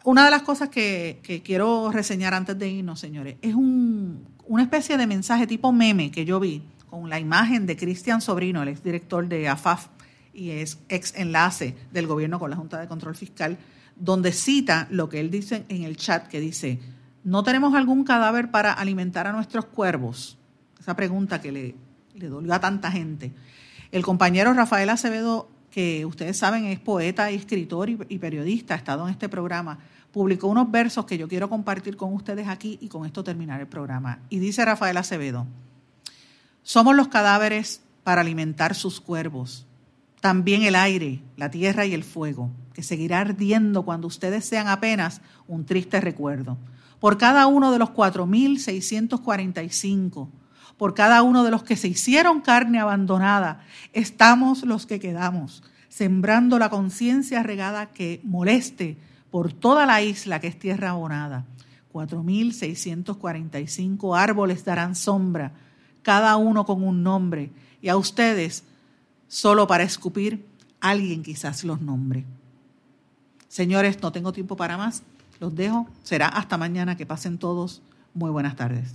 Una de las cosas que, quiero reseñar antes de irnos, señores, es una especie de mensaje tipo meme que yo vi con la imagen de Cristian Sobrino, el exdirector de AFAF y es ex enlace del gobierno con la Junta de Control Fiscal, donde cita lo que él dice en el chat, que dice, ¿no tenemos algún cadáver para alimentar a nuestros cuervos? Esa pregunta que le, le dolió a tanta gente. El compañero Rafael Acevedo que ustedes saben es poeta y escritor y, periodista, ha estado en este programa, publicó unos versos que yo quiero compartir con ustedes aquí y con esto terminar el programa. Y dice Rafael Acevedo, somos los cadáveres para alimentar sus cuervos, también el aire, la tierra y el fuego, que seguirá ardiendo cuando ustedes sean apenas un triste recuerdo. Por cada uno de los 4.645 por cada uno de los que se hicieron carne abandonada, estamos los que quedamos, sembrando la conciencia regada que moleste por toda la isla que es tierra abonada. 4.645 árboles darán sombra, cada uno con un nombre, y a ustedes, solo para escupir, alguien quizás los nombre. Señores, no tengo tiempo para más, los dejo, será hasta mañana, que pasen todos. Muy buenas tardes.